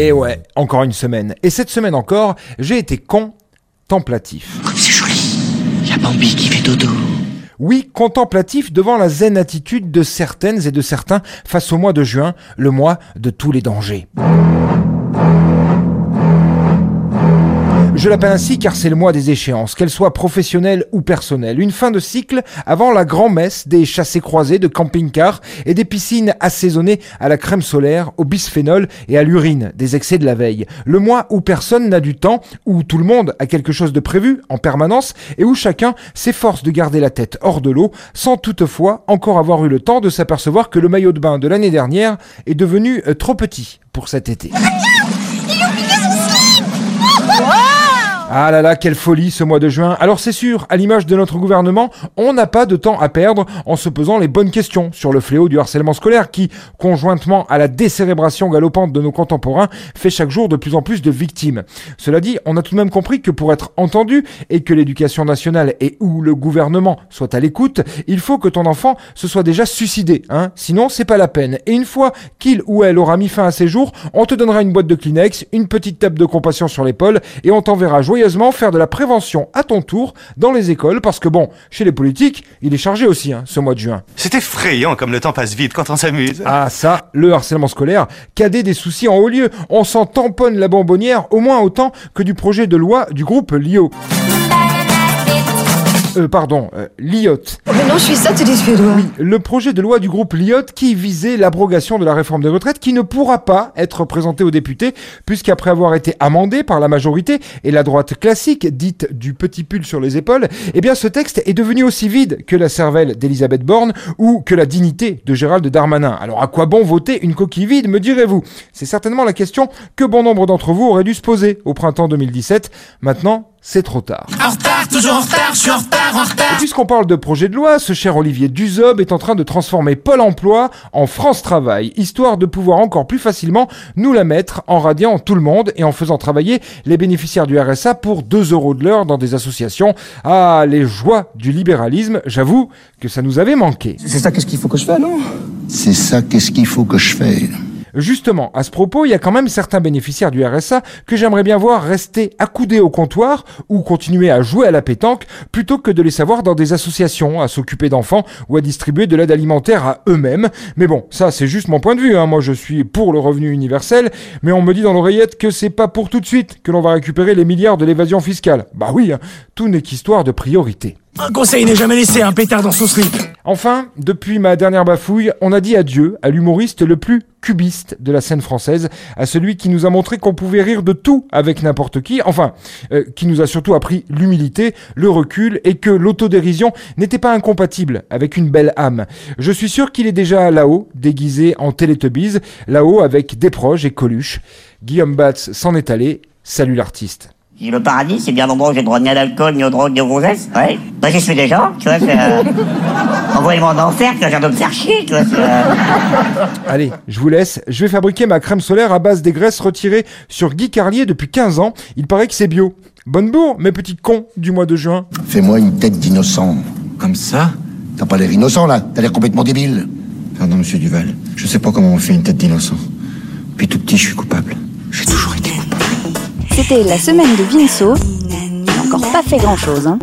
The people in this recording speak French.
Et ouais, encore une semaine. Et cette semaine encore, j'ai été contemplatif. Comme c'est joli. La Bambi qui fait dodo. Oui, contemplatif devant la zen attitude de certaines et de certains face au mois de juin, le mois de tous les dangers. Je l'appelle ainsi car c'est le mois des échéances, qu'elles soient professionnelles ou personnelles. Une fin de cycle avant la grand-messe des chassés croisés de camping-cars et des piscines assaisonnées à la crème solaire, au bisphénol et à l'urine des excès de la veille. Le mois où personne n'a du temps, où tout le monde a quelque chose de prévu en permanence et où chacun s'efforce de garder la tête hors de l'eau sans toutefois encore avoir eu le temps de s'apercevoir que le maillot de bain de l'année dernière est devenu euh, trop petit pour cet été. Ah là là, quelle folie ce mois de juin. Alors c'est sûr, à l'image de notre gouvernement, on n'a pas de temps à perdre en se posant les bonnes questions sur le fléau du harcèlement scolaire qui, conjointement à la décérébration galopante de nos contemporains, fait chaque jour de plus en plus de victimes. Cela dit, on a tout de même compris que pour être entendu et que l'éducation nationale et ou le gouvernement soient à l'écoute, il faut que ton enfant se soit déjà suicidé, hein. Sinon, c'est pas la peine. Et une fois qu'il ou elle aura mis fin à ses jours, on te donnera une boîte de Kleenex, une petite tape de compassion sur l'épaule et on t'enverra jouer faire de la prévention à ton tour dans les écoles parce que bon, chez les politiques, il est chargé aussi hein, ce mois de juin. C'est effrayant comme le temps passe vite quand on s'amuse. Ah ça, le harcèlement scolaire, cadet des soucis en haut lieu. On s'en tamponne la bonbonnière au moins autant que du projet de loi du groupe LIO. Euh, pardon, euh, mais non, je suis. Oui, le projet de loi du groupe LIOT qui visait l'abrogation de la réforme des retraites qui ne pourra pas être présenté aux députés puisqu'après avoir été amendé par la majorité et la droite classique, dite du petit pull sur les épaules, eh bien ce texte est devenu aussi vide que la cervelle d'Elisabeth Borne ou que la dignité de Gérald Darmanin. Alors à quoi bon voter une coquille vide, me direz-vous? C'est certainement la question que bon nombre d'entre vous auraient dû se poser au printemps 2017. Maintenant, c'est trop tard. En retard, toujours en retard, je suis en retard, en retard. Et puisqu'on parle de projet de loi, ce cher Olivier Duzob est en train de transformer Pôle emploi en France Travail, histoire de pouvoir encore plus facilement nous la mettre en radiant tout le monde et en faisant travailler les bénéficiaires du RSA pour 2 euros de l'heure dans des associations. Ah, les joies du libéralisme, j'avoue que ça nous avait manqué. C'est ça qu'est-ce qu'il faut que je fasse, non? C'est ça qu'est-ce qu'il faut que je fais Justement, à ce propos, il y a quand même certains bénéficiaires du RSA que j'aimerais bien voir rester accoudés au comptoir ou continuer à jouer à la pétanque plutôt que de les savoir dans des associations, à s'occuper d'enfants ou à distribuer de l'aide alimentaire à eux-mêmes. Mais bon, ça c'est juste mon point de vue. Hein. Moi je suis pour le revenu universel, mais on me dit dans l'oreillette que c'est pas pour tout de suite que l'on va récupérer les milliards de l'évasion fiscale. Bah oui, hein. tout n'est qu'histoire de priorité. Un conseil n'est jamais laissé un pétard dans son slip. Enfin, depuis ma dernière bafouille, on a dit adieu à l'humoriste le plus cubiste de la scène française, à celui qui nous a montré qu'on pouvait rire de tout avec n'importe qui, enfin, euh, qui nous a surtout appris l'humilité, le recul et que l'autodérision n'était pas incompatible avec une belle âme. Je suis sûr qu'il est déjà là-haut, déguisé en Télétubbies, là-haut avec des proches et Coluche. Guillaume Batz s'en est allé. Salut l'artiste. Et le paradis, c'est bien l'endroit où j'ai le droit ni à l'alcool, ni au drogue, ni aux grossesses. Ouais. Bah, j'y suis déjà, tu vois, c'est, euh... Envoyez-moi en enfer, tu vois, j'ai de me faire chier, tu vois, c'est, euh... Allez, je vous laisse. Je vais fabriquer ma crème solaire à base des graisses retirées sur Guy Carlier depuis 15 ans. Il paraît que c'est bio. Bonne bourre, mes petits cons du mois de juin. Fais-moi une tête d'innocent. Comme ça? T'as pas l'air innocent, là T'as l'air complètement débile. Pardon, monsieur Duval. Je sais pas comment on fait une tête d'innocent. Depuis tout petit, je suis coupable. C'était la semaine de Vinceau. Il n'a encore pas fait grand-chose. Hein.